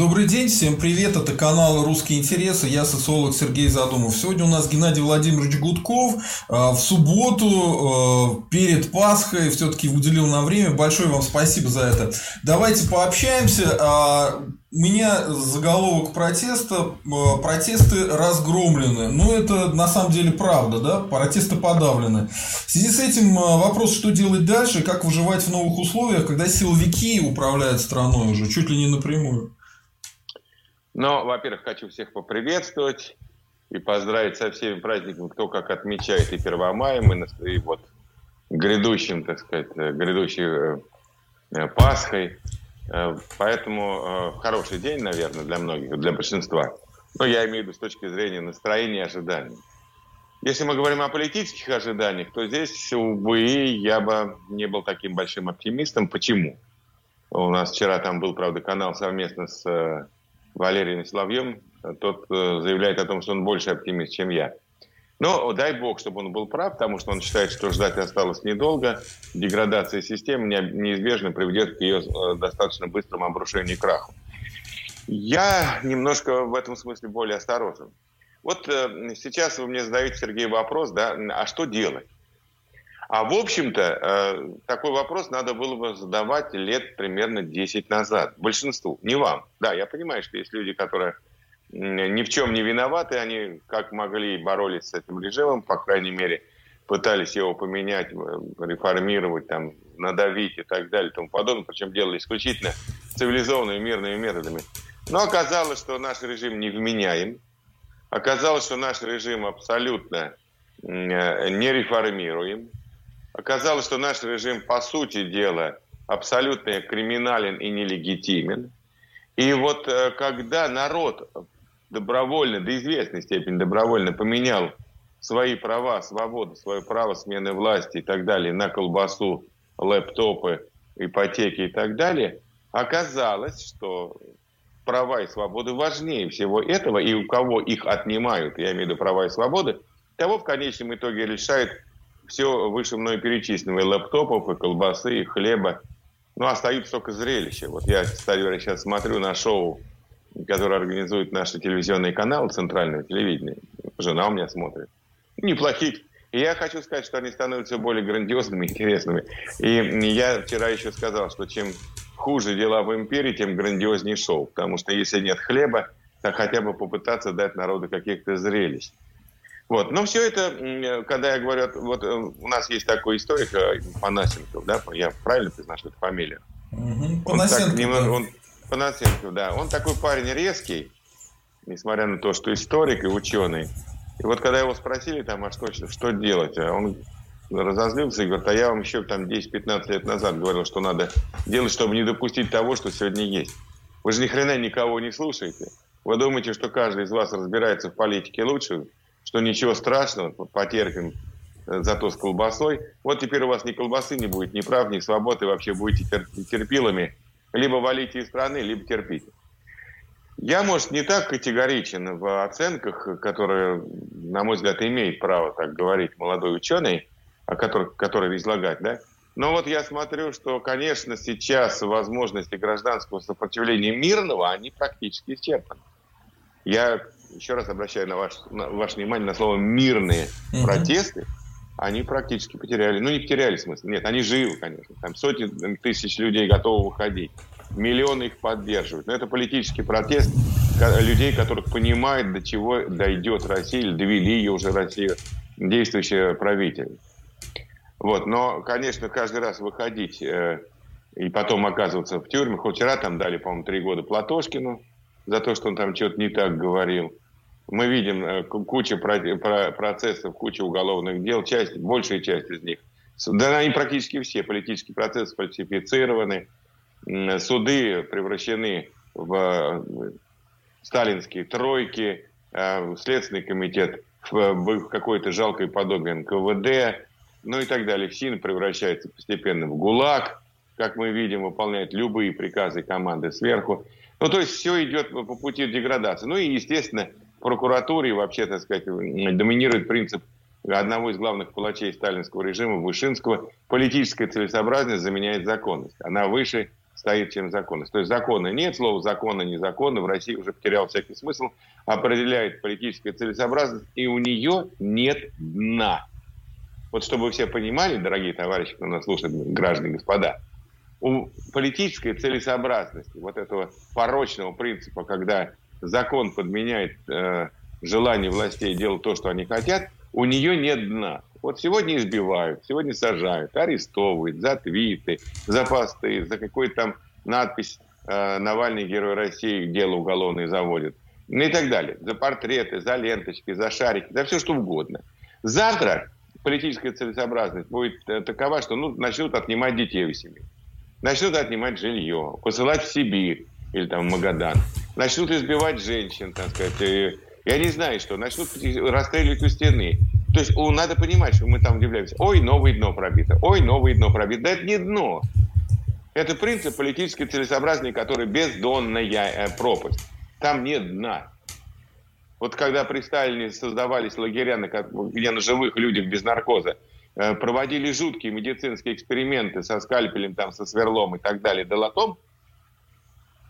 Добрый день, всем привет, это канал «Русские интересы», я социолог Сергей Задумов. Сегодня у нас Геннадий Владимирович Гудков. А, в субботу а, перед Пасхой все-таки уделил нам время, большое вам спасибо за это. Давайте пообщаемся. А, у меня заголовок протеста «Протесты разгромлены». Ну, это на самом деле правда, да? Протесты подавлены. В связи с этим вопрос, что делать дальше, как выживать в новых условиях, когда силовики управляют страной уже чуть ли не напрямую. Но, во-первых, хочу всех поприветствовать и поздравить со всеми праздниками, кто как отмечает и Первомаем, и, и вот грядущим, так сказать, э, грядущей э, э, Пасхой. Поэтому хороший день, наверное, для многих, для большинства. Но я имею в виду с точки зрения настроения и ожиданий. Если мы говорим о политических ожиданиях, то здесь, увы, я бы не был таким большим оптимистом. Почему? У нас вчера там был, правда, канал совместно с Валерием Соловьем, тот э, заявляет о том, что он больше оптимист, чем я. Но дай бог, чтобы он был прав, потому что он считает, что ждать осталось недолго. Деградация системы неизбежно приведет к ее э, достаточно быстрому обрушению и краху. Я немножко в этом смысле более осторожен. Вот э, сейчас вы мне задаете, Сергей, вопрос, да, а что делать? А в общем-то, э, такой вопрос надо было бы задавать лет примерно 10 назад. Большинству, не вам. Да, я понимаю, что есть люди, которые ни в чем не виноваты, они как могли боролись с этим режимом, по крайней мере, пытались его поменять, э, реформировать, там, надавить и так далее и тому подобное, причем делали исключительно цивилизованными мирными методами. Но оказалось, что наш режим невменяем, оказалось, что наш режим абсолютно э, не реформируем, Оказалось, что наш режим, по сути дела, абсолютно криминален и нелегитимен. И вот э, когда народ добровольно, до известной степени добровольно поменял свои права, свободу, свое право смены власти и так далее на колбасу, лэптопы, ипотеки и так далее, оказалось, что права и свободы важнее всего этого, и у кого их отнимают, я имею в виду права и свободы, того в конечном итоге решает все выше мной перечисленного, и лэптопов, и колбасы, и хлеба. Ну, остаются только зрелища. Вот я, кстати говоря, сейчас смотрю на шоу, которое организует наш телевизионный канал Центральное телевидение. Жена у меня смотрит. Неплохих. И я хочу сказать, что они становятся более грандиозными, интересными. И я вчера еще сказал, что чем хуже дела в империи, тем грандиознее шоу. Потому что если нет хлеба, то хотя бы попытаться дать народу каких-то зрелищ. Вот. Но все это, когда я говорю, вот э, у нас есть такой историк э, Панасенков, да, я правильно произношу эту фамилию? Угу. Панасенков, он так, да. Он, Панасенков, да. Он такой парень резкий, несмотря на то, что историк и ученый. И вот когда его спросили, там, а что, что делать, а он разозлился и говорит, а я вам еще там 10-15 лет назад говорил, что надо делать, чтобы не допустить того, что сегодня есть. Вы же ни хрена никого не слушаете. Вы думаете, что каждый из вас разбирается в политике лучше? Что ничего страшного, потерпим э, зато с колбасой. Вот теперь у вас ни колбасы не будет, ни прав, ни свободы, вообще будете терпилами. Либо валите из страны, либо терпите. Я, может, не так категоричен в оценках, которые, на мой взгляд, имеет право так говорить молодой ученый, о которых, который излагать, да? Но вот я смотрю, что, конечно, сейчас возможности гражданского сопротивления мирного, они практически исчерпаны. Я еще раз обращаю на, ваш, на ваше внимание на слово мирные угу. протесты, они практически потеряли, ну не потеряли смысл, нет, они живы, конечно, там сотни тысяч людей готовы выходить, миллионы их поддерживают, но это политический протест людей, которых понимают, до чего дойдет Россия, или довели ее уже Россия, действующие правители. Вот, но, конечно, каждый раз выходить э, и потом оказываться в тюрьме, хоть вчера там дали, по-моему, три года Платошкину за то, что он там что-то не так говорил, мы видим э, кучу процессов, кучу уголовных дел, часть, большая часть из них. Да, они практически все, политические процессы фальсифицированы, суды превращены в э, сталинские тройки, э, Следственный комитет в какое-то жалкое подобие НКВД, ну и так далее. ФСИН превращается постепенно в ГУЛАГ, как мы видим, выполняет любые приказы команды сверху. Ну, то есть все идет по пути деградации. Ну и, естественно, прокуратуре вообще, так сказать, доминирует принцип одного из главных палачей сталинского режима, Вышинского, политическая целесообразность заменяет законность. Она выше стоит, чем законность. То есть закона нет, слова закона, не закона в России уже потерял всякий смысл, определяет политическая целесообразность, и у нее нет дна. Вот чтобы вы все понимали, дорогие товарищи, кто нас слушает, граждане, господа, у политической целесообразности, вот этого порочного принципа, когда закон подменяет э, желание властей делать то, что они хотят, у нее нет дна. Вот сегодня избивают, сегодня сажают, арестовывают за твиты, за посты, за какой-то там надпись э, «Навальный герой России» дело уголовное заводит. Ну и так далее. За портреты, за ленточки, за шарики, за все что угодно. Завтра политическая целесообразность будет э, такова, что ну, начнут отнимать детей у семьи. Начнут отнимать жилье, посылать в Сибирь или там Магадан. Начнут избивать женщин, так сказать. Я не знаю, что. Начнут расстреливать у стены. То есть о, надо понимать, что мы там удивляемся. Ой, новое дно пробито. Ой, новое дно пробито. Да это не дно. Это принцип политической целесообразности, который бездонная э, пропасть. Там нет дна. Вот когда при Сталине создавались лагеря, где на живых людях без наркоза, э, проводили жуткие медицинские эксперименты со скальпелем, там, со сверлом и так далее, долотом,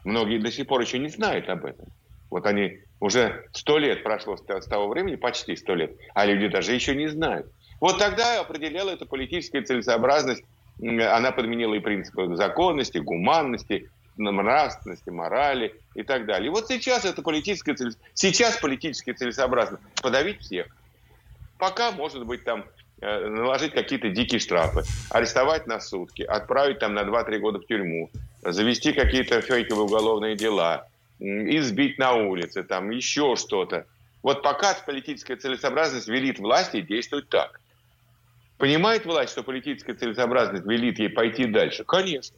многие до сих пор еще не знают об этом. Вот они уже сто лет прошло с того времени, почти сто лет, а люди даже еще не знают. Вот тогда определяла эта политическая целесообразность, она подменила и принципы законности, гуманности, нравственности, морали и так далее. И вот сейчас это политическая цель, сейчас политически целесообразно подавить всех. Пока, может быть, там э, наложить какие-то дикие штрафы, арестовать на сутки, отправить там на 2-3 года в тюрьму, завести какие-то фейковые уголовные дела, избить на улице, там еще что-то. Вот пока политическая целесообразность велит власти действовать так. Понимает власть, что политическая целесообразность велит ей пойти дальше? Конечно.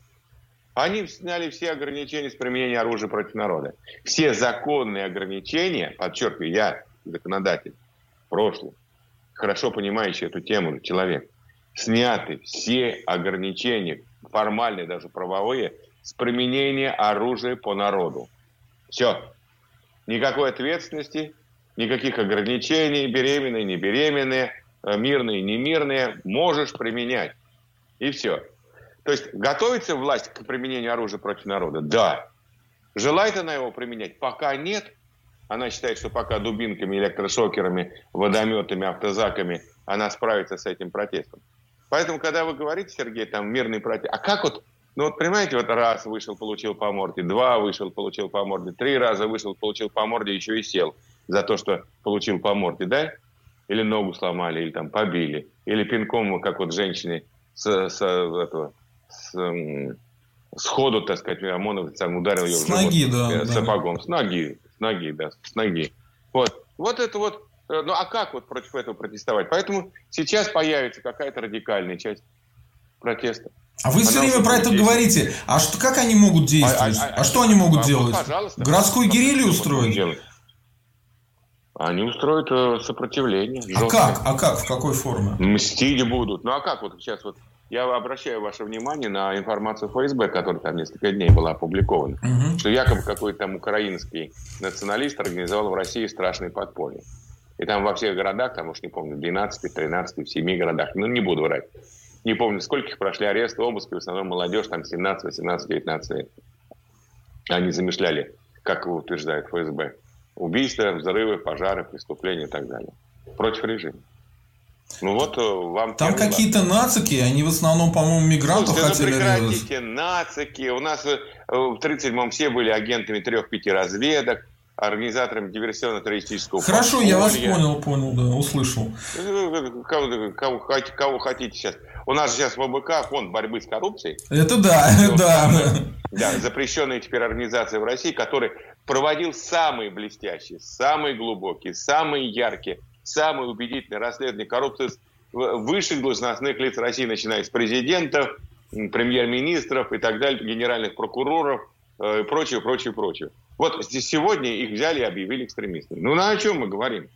Они сняли все ограничения с применения оружия против народа. Все законные ограничения, подчеркиваю, я законодатель, прошлый, хорошо понимающий эту тему человек, сняты все ограничения, формальные, даже правовые, с применения оружия по народу. Все. Никакой ответственности, никаких ограничений, беременные, не беременные, э, мирные, не мирные, можешь применять. И все. То есть готовится власть к применению оружия против народа? Да. Желает она его применять? Пока нет. Она считает, что пока дубинками, электрошокерами, водометами, автозаками она справится с этим протестом. Поэтому, когда вы говорите, Сергей, там мирный протест, а как вот ну вот понимаете, вот раз вышел, получил по морде, два вышел, получил по морде, три раза вышел, получил по морде, еще и сел за то, что получил по морде, да? Или ногу сломали, или там побили, или пинком, как вот женщине с, с, этого, с, с ходу, так сказать, ОМОНов сам ударил ее с в живот ноги, да, э, сапогом. Да. С ноги, с ноги, да, с ноги. Вот, вот это вот, э, ну а как вот против этого протестовать? Поэтому сейчас появится какая-то радикальная часть протеста. А вы все время про это говорите. А что, как они могут действовать? А, а, а, а что они могут а, делать? Ну, Городскую гирилью устроить? Они устроят э, сопротивление. А как? А как? В какой форме? Мстить будут. Ну а как вот сейчас вот я обращаю ваше внимание на информацию ФСБ, которая там несколько дней была опубликована, угу. что якобы какой-то там украинский националист организовал в России страшный подполье. И там во всех городах, там уж не помню, 12, 13, в 7 городах, ну не буду врать, не помню, скольких прошли аресты, обыски, в основном молодежь, там 17, 18, 19 лет. Они замышляли, как утверждает ФСБ, убийства, взрывы, пожары, преступления и так далее. Против режима. Ну вот э, вам... Там какие-то нацики, они в основном, по-моему, мигрантов Слушайте, хотели... Ну прекратите, нацики. У нас э, в 37-м все были агентами трех-пяти разведок организатором диверсионно-террористического Хорошо, подполья. я вас понял, понял, да, услышал. Кого, кого, кого хотите сейчас. У нас сейчас в ОБК фонд борьбы с коррупцией. Это да, да. Да, запрещенная теперь организация в России, который проводил самые блестящие, самые глубокие, самые яркие, самые убедительные расследования коррупции высших должностных лиц России, начиная с президентов, премьер-министров и так далее, генеральных прокуроров э, и прочее, прочее, прочее. Вот сегодня их взяли и объявили экстремистами. Ну, на о чем мы говорим?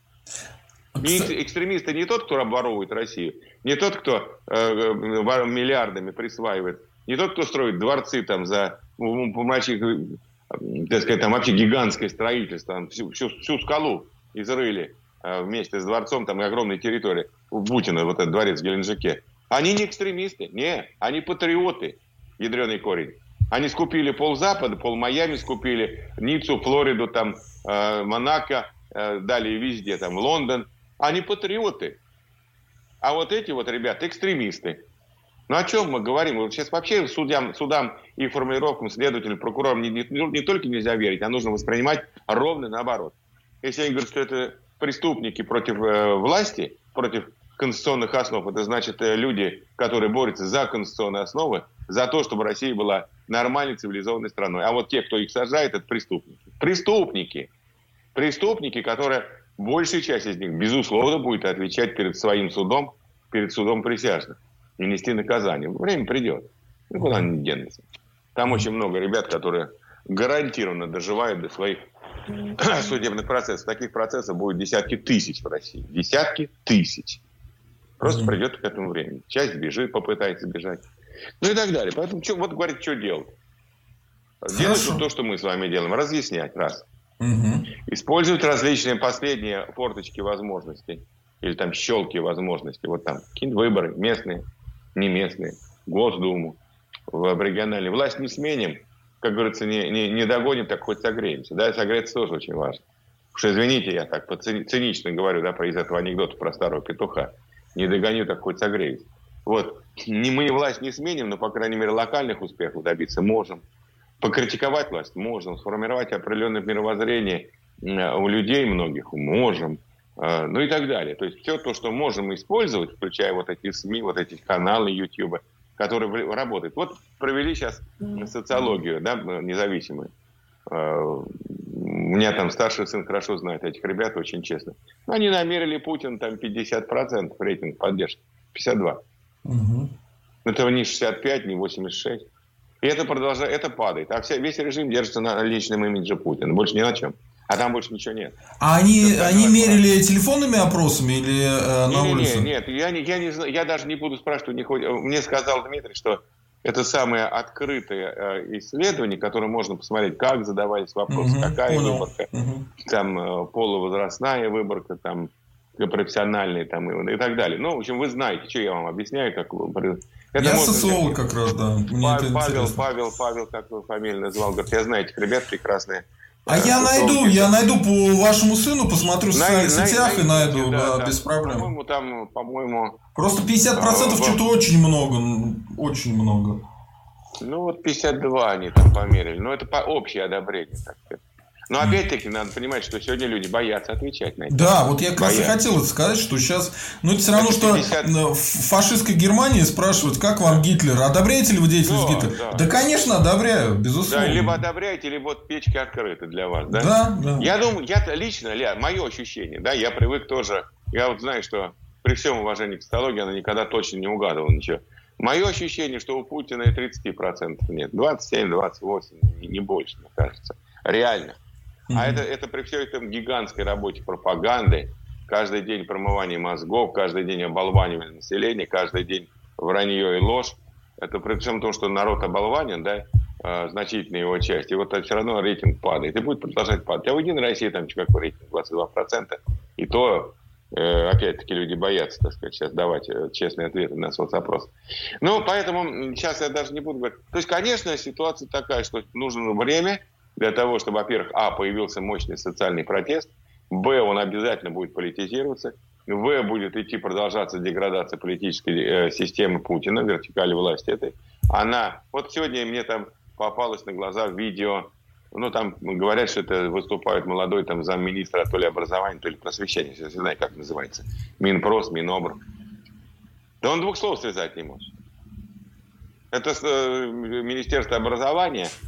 Не экстремисты не тот, кто обворовывает Россию, не тот, кто э, миллиардами присваивает, не тот, кто строит дворцы там за помочи, так сказать, там вообще гигантское строительство, там, всю, всю, всю скалу изрыли э, вместе с дворцом, там огромной территории, у Бутина, вот этот дворец в Геленджике. Они не экстремисты, не, они патриоты, ядреный корень. Они скупили пол Запада, пол Майами скупили, Ниццу, Флориду, там, э, Монако, э, далее везде, там, Лондон. Они патриоты. А вот эти вот ребята экстремисты. Ну о чем мы говорим? Вот сейчас вообще судьям, судам и формулировкам, следователям, прокурорам не, не, не только нельзя верить, а нужно воспринимать ровно наоборот. Если они говорят, что это преступники против э, власти, против конституционных основ, это значит э, люди, которые борются за конституционные основы, за то, чтобы Россия была нормальной цивилизованной страной. А вот те, кто их сажает, это преступники. Преступники. Преступники, которые, большая часть из них, безусловно, будет отвечать перед своим судом, перед судом присяжных и нести наказание. Время придет. Никуда не денется. Там очень много ребят, которые гарантированно доживают до своих судебных процессов. Таких процессов будет десятки тысяч в России. Десятки тысяч. Просто mm-hmm. придет к этому времени. Часть бежит, попытается бежать. Ну и так далее. Поэтому что, вот говорит, что делать. Делать то, что мы с вами делаем. Разъяснять, раз. Угу. Использовать различные последние форточки возможностей. Или там щелки возможностей. Вот там какие-нибудь выборы местные, не местные. Госдуму. В региональной. Власть не сменим. Как говорится, не, не, не догоним, так хоть согреемся. Да, согреться тоже очень важно. Уж извините, я так цинично говорю, да, из этого анекдота про старого петуха. Не догоню, так хоть согреюсь. Вот. Не мы власть не сменим, но, по крайней мере, локальных успехов добиться можем. Покритиковать власть можем. Сформировать определенное мировоззрение у людей многих можем. А, ну и так далее. То есть все то, что можем использовать, включая вот эти СМИ, вот эти каналы YouTube, которые работают. Вот провели сейчас социологию, да, независимую. А, у меня там старший сын хорошо знает этих ребят, очень честно. Они намерили Путин там 50% рейтинг поддержки. 52. Угу. Это не 65, не 86. И это продолжает, это падает. А вся, весь режим держится на личном имидже Путина. Больше ни на чем. А там больше ничего нет. А они, они мерили телефонными опросами или э, на не, улице? Нет, нет, я, не, я, не знаю, я даже не буду спрашивать у них. Мне сказал Дмитрий, что это самое открытое э, исследование, которое можно посмотреть, как задавались вопросы, угу, какая понял. выборка, угу. там э, полувозрастная выборка, там профессиональные там, и так далее. Ну, в общем, вы знаете, что я вам объясняю, как это я социолог как раз, да. Мне Павел, Павел, Павел, Павел, как вы фамилию назвал, говорит, я знаю этих ребят прекрасные. А я найду, я найду по вашему сыну, посмотрю в социальных сетях и найду, да, без проблем. По-моему, там, по-моему... Просто 50% а, что-то очень много, очень много. Ну вот 52 они там померили. Ну это по общее одобрение, так сказать. Но опять-таки надо понимать, что сегодня люди боятся отвечать на это. Да, вот я как боятся. раз и хотел это сказать, что сейчас... Ну, это все равно, что 50... в фашистской Германии спрашивают, как вам Гитлер? Одобряете ли вы деятельность да, Гитлера? Да. да, конечно, одобряю, безусловно. Да, либо одобряете, либо вот печки открыты для вас, да? Да, да. Я думаю, я лично, Ля, мое ощущение, да, я привык тоже... Я вот знаю, что при всем уважении к психологии она никогда точно не угадывала ничего. Мое ощущение, что у Путина и 30% нет. 27, 28, не больше, мне кажется. Реально. Mm-hmm. А это, это при всей этом гигантской работе пропаганды, каждый день промывание мозгов, каждый день оболванивание населения, каждый день вранье и ложь. Это при всем том, что народ оболванен, да, э, значительная его часть, и вот все равно рейтинг падает, и будет продолжать падать. А в Единой России там какой рейтинг, 22%, и то, э, опять-таки, люди боятся, так сказать, сейчас давать э, честные ответы на соцопрос. Ну, поэтому сейчас я даже не буду говорить. То есть, конечно, ситуация такая, что нужно время, для того, чтобы, во-первых, а, появился мощный социальный протест, б, он обязательно будет политизироваться, в, будет идти продолжаться деградация политической э, системы Путина, вертикали власти этой. Она, вот сегодня мне там попалось на глаза видео, ну, там говорят, что это выступает молодой там замминистра то ли образования, то ли просвещения, я не знаю, как называется, Минпрос, Минобр. Да он двух слов связать не может. Это э, Министерство образования –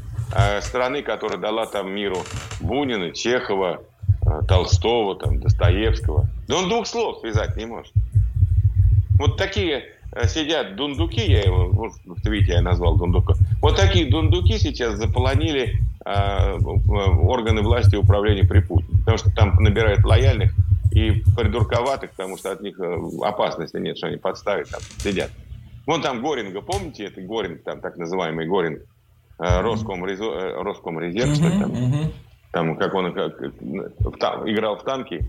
страны, которая дала там миру Бунина, Чехова, э, Толстого, там, Достоевского. Да он двух слов связать не может. Вот такие э, сидят дундуки, я его, вот, видите, я назвал дундука. Вот такие дундуки сейчас заполонили э, органы власти и управления при Путине. Потому что там набирают лояльных и придурковатых, потому что от них опасности нет, что они подставят, там сидят. Вон там Горинга, помните, это Горинг, там так называемый Горинг, Э, Роскомрезерв, э, Роскомрезерв, что там, там, как он как, там, играл в танки,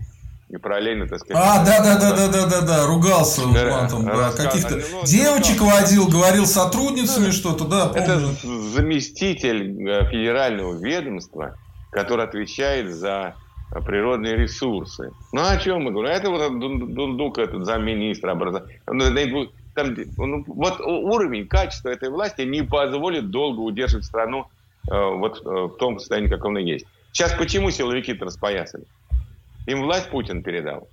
и параллельно, так сказать... А, да, да, да, да, да, да, да, ругался да, матом, да, каких-то ну, девочек водил, говорил сотрудницами да, что-то, да, помню. Это заместитель э, федерального ведомства, который отвечает за природные ресурсы. Ну, о чем мы говорим? Это вот Дундук, этот замминистра образования. Там, ну, вот уровень, качество этой власти не позволит долго удерживать страну э, вот э, в том состоянии, как он и есть. Сейчас почему силовики-то распоясали? Им власть Путин передал.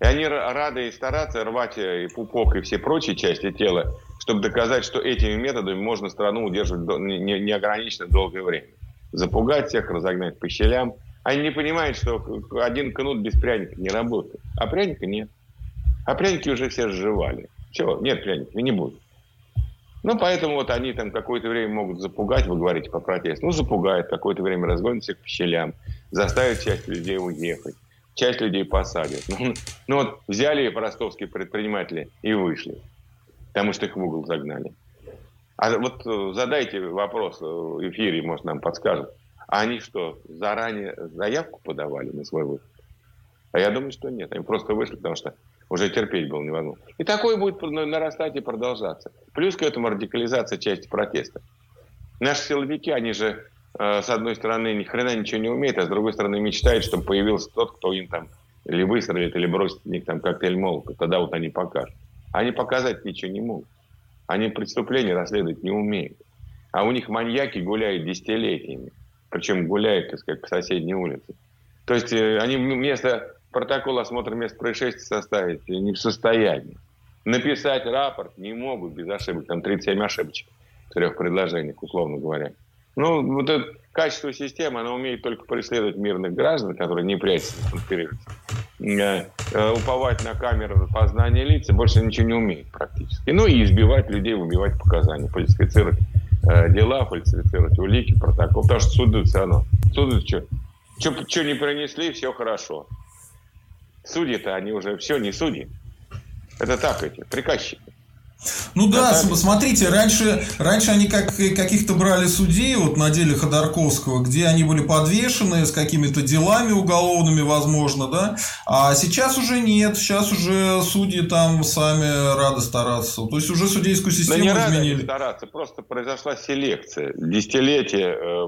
И они рады и стараться рвать и пупок, и все прочие части тела, чтобы доказать, что этими методами можно страну удерживать неограниченно долгое время. Запугать всех, разогнать по щелям. Они не понимают, что один кнут без пряника не работает. А пряника нет. А пряники уже все сживали. Все, нет пряников, и не будет. Ну, поэтому вот они там какое-то время могут запугать, вы говорите по протесту. Ну, запугают, какое-то время разгонят всех по щелям, заставят часть людей уехать, часть людей посадят. Ну, ну вот взяли ростовские предприниматели и вышли, потому что их в угол загнали. А вот э, задайте вопрос э, в эфире, может, нам подскажут. А они что, заранее заявку подавали на свой выход? А я думаю, что нет. Они просто вышли, потому что уже терпеть было невозможно. И такое будет нарастать и продолжаться. Плюс к этому радикализация части протеста. Наши силовики, они же, э, с одной стороны, ни хрена ничего не умеют, а с другой стороны, мечтают, чтобы появился тот, кто им там или выстрелит, или бросит в них там коктейль молока. Тогда вот они покажут. Они показать ничего не могут. Они преступления расследовать не умеют. А у них маньяки гуляют десятилетиями. Причем гуляют, так сказать, по соседней улице. То есть э, они вместо протокол осмотра мест происшествия составить не в состоянии. Написать рапорт не могут без ошибок. Там 37 ошибочек в трех предложениях, условно говоря. Ну, вот это качество системы, она умеет только преследовать мирных граждан, которые не прячутся, конспирируются. Э, э, уповать на камеры познания лиц, больше ничего не умеет практически. Ну и избивать людей, выбивать показания, фальсифицировать э, дела, фальсифицировать улики, протокол. Потому что суды все равно. Суды что? Что не принесли, все хорошо. Судьи-то они уже все не судьи. Это так эти, приказчики. Ну да, Наталья. смотрите, раньше, раньше они как, каких-то брали судей, вот на деле Ходорковского, где они были подвешены с какими-то делами уголовными, возможно, да, а сейчас уже нет, сейчас уже судьи там сами рады стараться, то есть уже судейскую систему да не изменили. Рады стараться, просто произошла селекция, десятилетия э,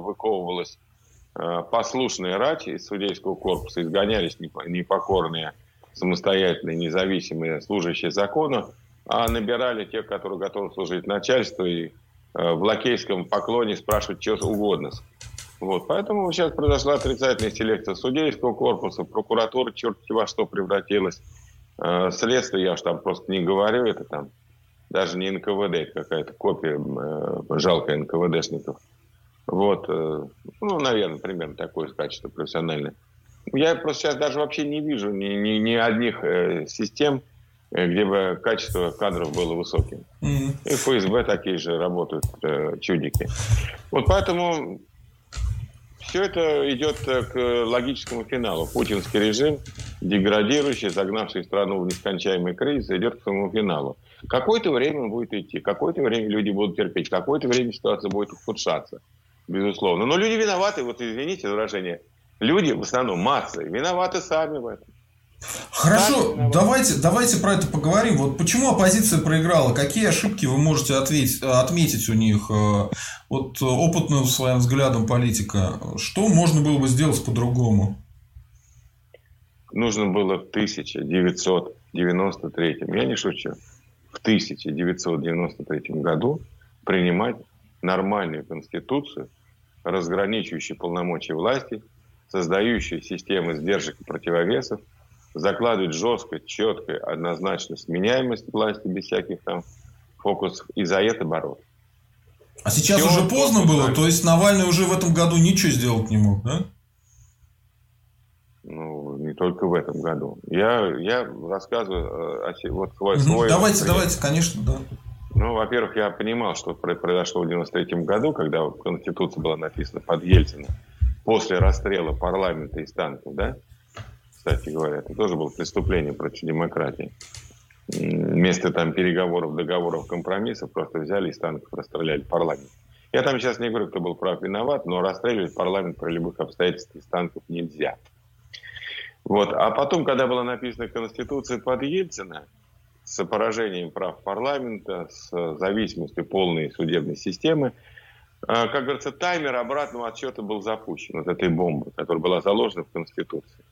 Э, послушные рати из судейского корпуса, изгонялись непокорные, самостоятельные, независимые, служащие закону, а набирали тех, которые готовы служить начальству и э, в лакейском поклоне спрашивать что угодно. Вот. Поэтому сейчас произошла отрицательная селекция судейского корпуса, прокуратура черт во что превратилась. Э, следствие, я уж там просто не говорю, это там даже не НКВД, это какая-то копия жалкая НКВДшников. Вот, э, ну, наверное, примерно такое качество профессиональное. Я просто сейчас даже вообще не вижу ни, ни, ни одних э, систем, э, где бы качество кадров было высоким. Mm-hmm. И ФСБ такие же работают э, чудики. Вот поэтому все это идет э, к логическому финалу. Путинский режим, деградирующий, загнавший страну в нескончаемый кризис, идет к своему финалу. Какое-то время он будет идти, какое-то время люди будут терпеть, какое-то время ситуация будет ухудшаться безусловно. Но люди виноваты, вот извините выражение, люди в основном массы виноваты сами в этом. Хорошо, давайте, давайте про это поговорим. Вот почему оппозиция проиграла? Какие ошибки вы можете ответить, отметить у них? Э, вот опытным своим взглядом политика. Что можно было бы сделать по-другому? Нужно было в 1993, я не шучу, в 1993 году принимать нормальную конституцию, разграничивающую полномочия власти, создающую систему сдержек и противовесов, закладывать жестко, четко, однозначно сменяемость власти без всяких там фокусов и за это бороться. А сейчас Все уже поздно было? Знает. То есть Навальный уже в этом году ничего сделать не мог, да? Ну, не только в этом году. Я, я рассказываю э, о, вот свой, угу. свой... Давайте, давайте, конечно, да. Ну, во-первых, я понимал, что произошло в 93 году, когда Конституция была написана под Ельцина, после расстрела парламента из танков, да? Кстати говоря, это тоже было преступление против демократии. Вместо там переговоров, договоров, компромиссов просто взяли из танков расстреляли парламент. Я там сейчас не говорю, кто был прав, виноват, но расстреливать парламент при любых обстоятельствах из танков нельзя. Вот. А потом, когда была написана Конституция под Ельцина, с поражением прав парламента, с зависимостью полной судебной системы, а, как говорится, таймер обратного отсчета был запущен от этой бомбы, которая была заложена в Конституции.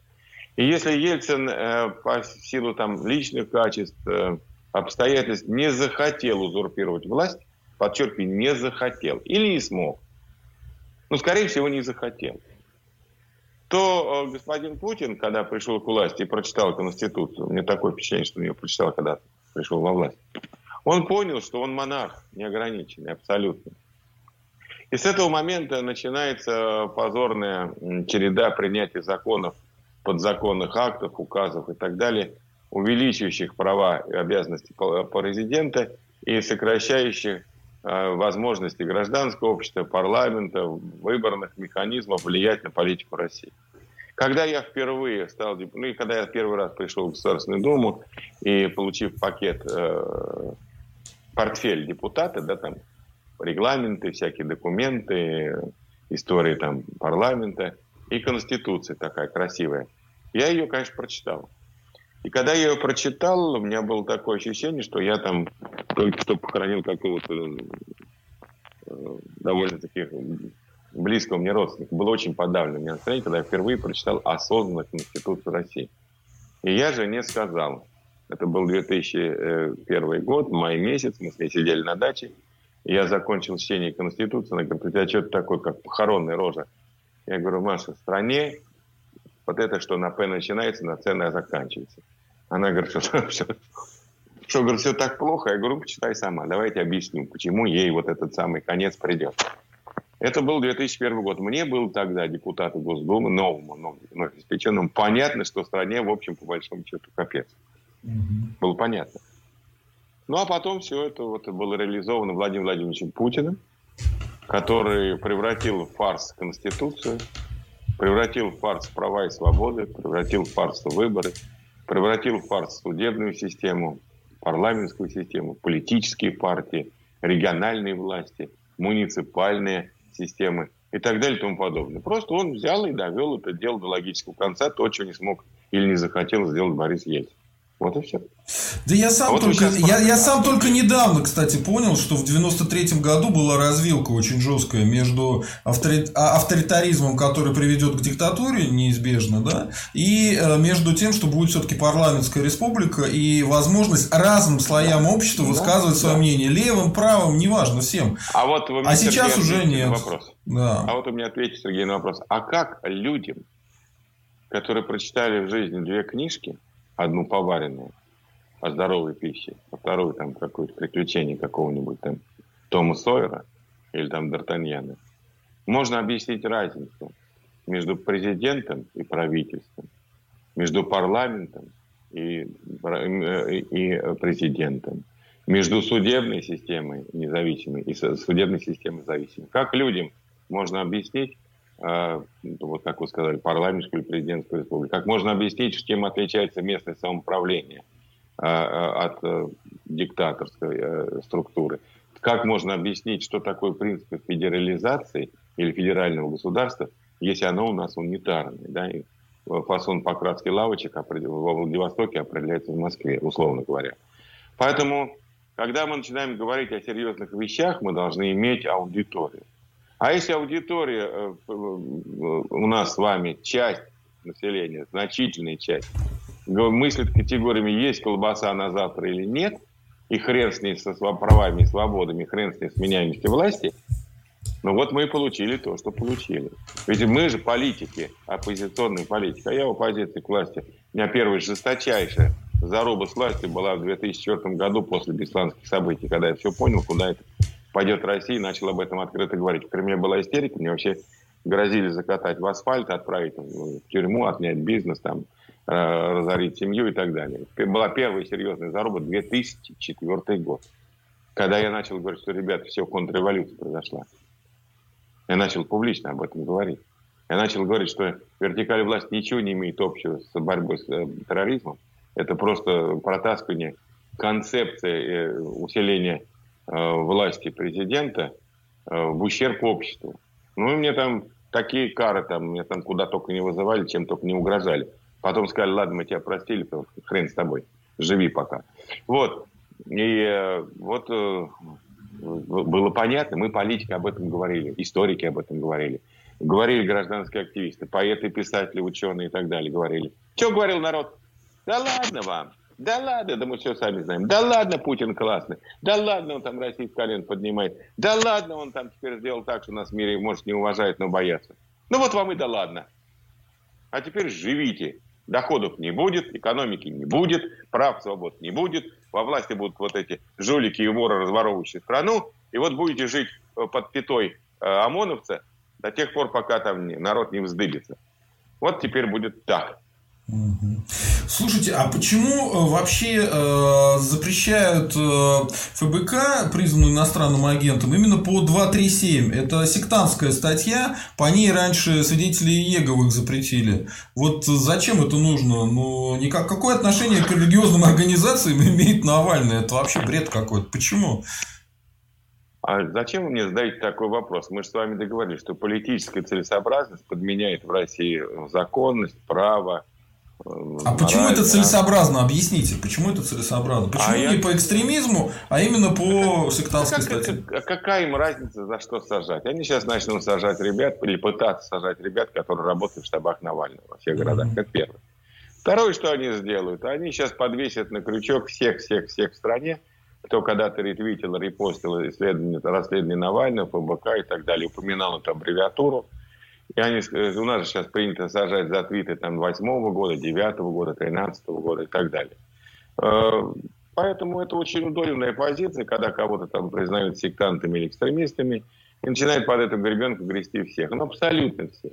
И если Ельцин э, по силу там, личных качеств, э, обстоятельств не захотел узурпировать власть, подчеркиваю, не захотел или не смог, ну, скорее всего, не захотел, то э, господин Путин, когда пришел к власти и прочитал Конституцию, мне такое впечатление, что он ее прочитал, когда пришел во власть, он понял, что он монарх неограниченный, абсолютно. И с этого момента начинается позорная череда принятия законов, подзаконных актов, указов и так далее, увеличивающих права и обязанности президента и сокращающих возможности гражданского общества, парламента, выборных механизмов влиять на политику России. Когда я впервые стал, ну и когда я первый раз пришел в Государственную Думу и получив пакет, э, портфель депутата, да, там регламенты, всякие документы, истории там парламента и конституция такая красивая. Я ее, конечно, прочитал. И когда я ее прочитал, у меня было такое ощущение, что я там только что похоронил какого-то э, довольно-таки близкого мне родственника. Было очень подавлено мне настроение, когда я впервые прочитал осознанно Конституцию России. И я же не сказал. Это был 2001 год, май месяц, мы с ней сидели на даче. Я закончил чтение Конституции, она говорит, у тебя что-то такое, как похоронная рожа. Я говорю, Маша, в стране вот это, что на П начинается, на Ц заканчивается. Она говорит, что, что говорит, все так плохо. Я говорю, почитай сама, давайте объясню, почему ей вот этот самый конец придет. Это был 2001 год. Мне было тогда, депутату Госдумы, новому, новому, новоиспеченному, понятно, что в стране, в общем, по большому счету, капец. Угу. Было понятно. Ну, а потом все это вот было реализовано Владимиром Владимировичем Путиным, который превратил в фарс Конституцию, превратил в фарс права и свободы, превратил в фарс выборы, превратил в фарс судебную систему, парламентскую систему, политические партии, региональные власти, муниципальные системы и так далее и тому подобное. Просто он взял и довел это дело до логического конца, то, чего не смог или не захотел сделать Борис Ельцин. Вот и все. Да я сам, а только, вот я, я сам только недавно, кстати, понял, что в 93-м году была развилка очень жесткая между. А, авторитаризмом, который приведет к диктатуре неизбежно, да, и э, между тем, что будет все-таки парламентская республика и возможность разным слоям общества высказывать да, свое да. мнение. Левым, правым, неважно, всем. А, вот вы а сейчас уже нет. Вопрос. Да. А вот у меня ответьте, Сергей, на вопрос. А как людям, которые прочитали в жизни две книжки, одну поваренную о здоровой пище, а вторую там какое-то приключение какого-нибудь там Тома Сойера или там Д'Артаньяна. Можно объяснить разницу между президентом и правительством, между парламентом и, и президентом, между судебной системой независимой и судебной системой зависимой. Как людям можно объяснить, вот как вы сказали, парламентскую или президентскую республику. Как можно объяснить, чем отличается местное самоуправление а, а, от э, диктаторской э, структуры? Как можно объяснить, что такое принцип федерализации или федерального государства, если оно у нас унитарное? Да? И фасон покраски лавочек во Владивостоке определяется в Москве, условно говоря. Поэтому, когда мы начинаем говорить о серьезных вещах, мы должны иметь аудиторию. А если аудитория э, у нас с вами часть населения, значительная часть, мыслит категориями есть колбаса на завтра или нет, и хрен с ней со правами и свободами, хрен с ней с меняемостью власти, ну вот мы и получили то, что получили. Ведь мы же политики, оппозиционные политики, а я в оппозиции к власти. У меня первая жесточайшая заруба с властью была в 2004 году после бесланских событий, когда я все понял, куда это пойдет Россия, начал об этом открыто говорить. В Кремле была истерика, мне вообще грозили закатать в асфальт, отправить в тюрьму, отнять бизнес, там, э, разорить семью и так далее. Была первая серьезная заруба 2004 год, когда я начал говорить, что, ребята, все, контрреволюция произошла. Я начал публично об этом говорить. Я начал говорить, что вертикаль власти ничего не имеет общего с борьбой с э, терроризмом. Это просто протаскивание концепции э, усиления власти президента э, в ущерб обществу. Ну, и мне там такие кары, там, меня там куда только не вызывали, чем только не угрожали. Потом сказали, ладно, мы тебя простили, хрен с тобой, живи пока. Вот. И э, вот э, было понятно, мы политики об этом говорили, историки об этом говорили. Говорили гражданские активисты, поэты, писатели, ученые и так далее говорили. Что говорил народ? Да ладно вам, да ладно, да мы все сами знаем. Да ладно, Путин классный. Да ладно, он там Россию в колен поднимает. Да ладно, он там теперь сделал так, что нас в мире, может, не уважают, но боятся. Ну вот вам и да ладно. А теперь живите. Доходов не будет, экономики не будет, прав, свобод не будет. Во власти будут вот эти жулики и воры, разворовывающие страну. И вот будете жить э, под пятой э, ОМОНовца до тех пор, пока там народ не вздыбится. Вот теперь будет так. Слушайте, а почему э, вообще э, запрещают э, ФБК, признанную иностранным агентом, именно по 237? Это сектантская статья, по ней раньше свидетели Еговых запретили. Вот зачем это нужно? Ну, никак, какое отношение к религиозным организациям имеет Навальный? Это вообще бред какой-то. Почему? А зачем вы мне задаете такой вопрос? Мы же с вами договорились, что политическая целесообразность подменяет в России законность, право, а почему это целесообразно? Объясните, почему это целесообразно? Почему а не я... по экстремизму, а именно по сектантской как, статье? Как, какая им разница, за что сажать? Они сейчас начнут сажать ребят, или пытаться сажать ребят, которые работают в штабах Навального во всех городах, mm-hmm. как первый. Второе, что они сделают, они сейчас подвесят на крючок всех-всех-всех в стране, кто когда-то ретвитил, репостил исследование, расследование Навального, ФБК и так далее, упоминал эту аббревиатуру – они, э, у нас же сейчас принято сажать за твиты там 8 года, 9 года, 13 года и так далее. Э, поэтому это очень удобная позиция, когда кого-то там признают сектантами или экстремистами, и начинают под эту гребенку грести всех. Ну, абсолютно все.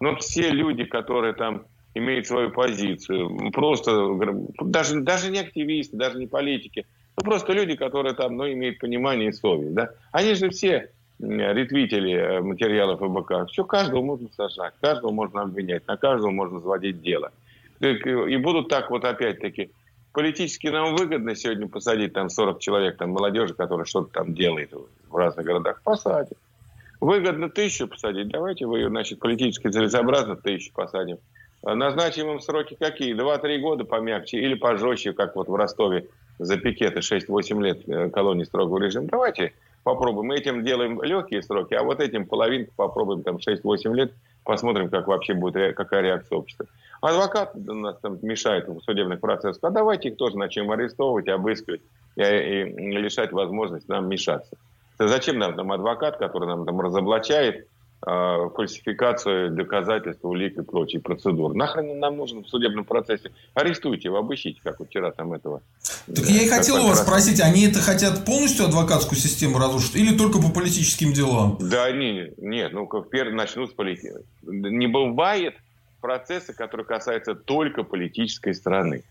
Но все люди, которые там имеют свою позицию, просто даже, даже не активисты, даже не политики, ну, просто люди, которые там, ну, имеют понимание и совесть, да, они же все ретвитили э, материалов ФБК, все, каждого можно сажать, каждого можно обвинять, на каждого можно заводить дело. И будут так вот опять-таки, политически нам выгодно сегодня посадить там 40 человек, там молодежи, которая что-то там делает в разных городах, посадим. Выгодно тысячу посадить, давайте вы, значит, политически целесообразно тысячу посадим. Назначим им сроки какие? Два-три года помягче или пожестче, как вот в Ростове за пикеты 6-8 лет э, колонии строгого режима. Давайте попробуем. Мы этим делаем легкие сроки, а вот этим половинку попробуем там 6-8 лет, посмотрим, как вообще будет, какая реакция общества. Адвокат у нас там мешает в судебных процессах. А давайте их тоже начнем арестовывать, обыскивать и, и, лишать возможности нам мешаться. Зачем нам там адвокат, который нам там разоблачает, Э, фальсификацию доказательств, улик и прочие процедуры. Нахрен нам нужен в судебном процессе? Арестуйте его, обыщите, как вчера там этого. Так я и хотел у вас спросить, они это хотят полностью адвокатскую систему разрушить или только по политическим делам? Да, они, нет, ну, как первый начнут с политики. Не бывает процесса, который касается только политической страны.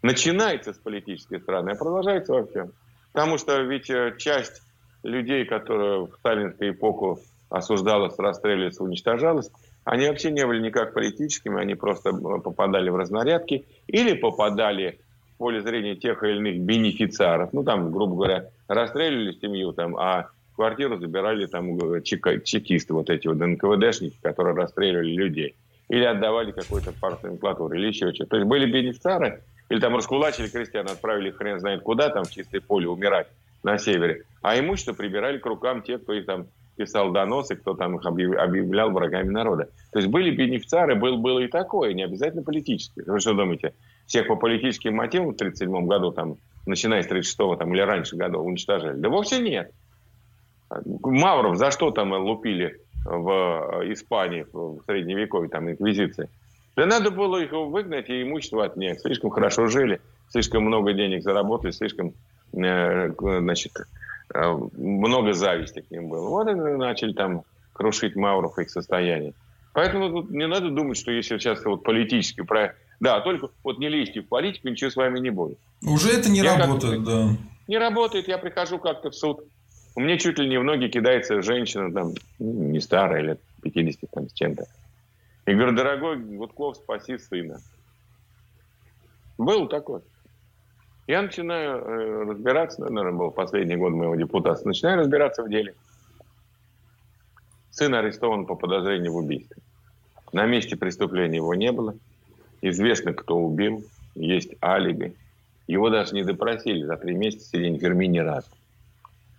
Начинается с политической страны, а продолжается во всем. Потому что ведь э, часть людей, которые в сталинскую эпоху осуждалось, расстрелялось, уничтожалось, они вообще не были никак политическими, они просто э, попадали в разнарядки или попадали в поле зрения тех или иных бенефициаров. Ну, там, грубо говоря, расстреливали семью, там, а квартиру забирали там э, чекисты, вот эти вот НКВДшники, которые расстреливали людей. Или отдавали какой-то партноменклатуре, или еще что-то. То есть были бенефициары, или там раскулачили крестьян, отправили хрен знает куда, там в чистое поле умирать на севере. А имущество прибирали к рукам те, кто их там писал доносы, кто там их объявлял врагами народа. То есть были бенефициары, был, было и такое, не обязательно политическое. Вы что думаете, всех по политическим мотивам в 1937 году, там, начиная с 36-го там, или раньше года уничтожали? Да вовсе нет. Мавров за что там лупили в Испании в средневековье, там, инквизиции? Да надо было их выгнать и имущество отнять. Слишком хорошо жили, слишком много денег заработали, слишком э, значит, много зависти к ним было. Вот они начали там крушить Мавров их состояние. Поэтому тут не надо думать, что если сейчас вот политический проект... Да, только вот не лезьте в политику, ничего с вами не будет. Уже это не я работает, да. Не работает, я прихожу как-то в суд. У меня чуть ли не в ноги кидается женщина, там, не старая, лет 50 там, с чем-то. И говорю, дорогой Гудков, спаси сына. Был такой. Я начинаю э, разбираться, наверное, был последний год моего депутатства, начинаю разбираться в деле. Сын арестован по подозрению в убийстве. На месте преступления его не было. Известно, кто убил. Есть алиби. Его даже не допросили за три месяца сидения в тюрьме ни разу.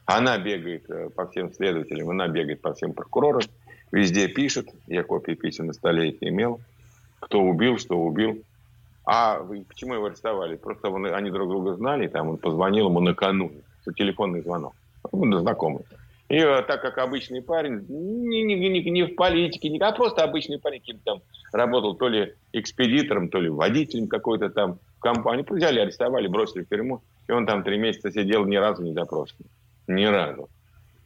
Она бегает э, по всем следователям, она бегает по всем прокурорам, везде пишет, я копии писем на столе имел, кто убил, что убил. А почему его арестовали? Просто он, они друг друга знали, там он позвонил ему накануне, телефонный звонок, он знакомый. И э, так как обычный парень, не, не, не, в политике, не, а просто обычный парень, там работал то ли экспедитором, то ли водителем какой-то там компании. Взяли, арестовали, бросили в тюрьму. И он там три месяца сидел, ни разу не допрошен. Ни разу.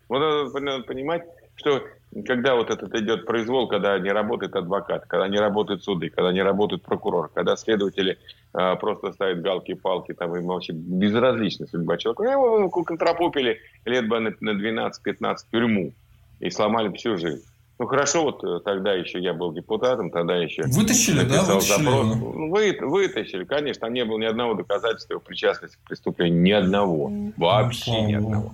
Вот надо понимать, что когда вот этот идет произвол, когда не работает адвокат, когда не работают суды, когда не работает прокурор, когда следователи э, просто ставят галки-палки, там им вообще безразлична судьба человека. Его контрапупили лет бы на 12-15 тюрьму и сломали всю жизнь. Ну хорошо, вот э, тогда еще я был депутатом, тогда еще вытащили, да, вытащили. запрос. Ну, вы, вытащили, конечно, там не было ни одного доказательства его причастности к преступлению, ни одного, вообще ни одного.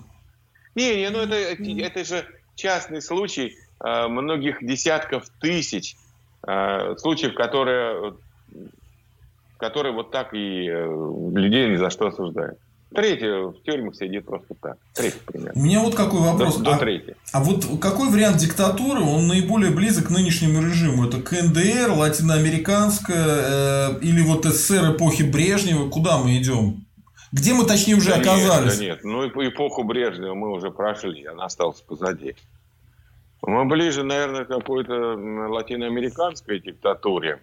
Не, не, ну это, это же частный случай э, многих десятков тысяч э, случаев, которые, которые вот так и э, людей ни за что осуждают. Третий в тюрьмах сидит просто так. Третий примерно. У меня вот какой вопрос. До, до а, а вот какой вариант диктатуры, он наиболее близок к нынешнему режиму? Это КНДР, латиноамериканская э, или вот СССР эпохи Брежнева? Куда мы идем? Где мы, точнее, уже да оказались? Нет, да нет, ну эпоху Брежнева мы уже прошли, она осталась позади. Мы ближе, наверное, к какой-то латиноамериканской диктатуре.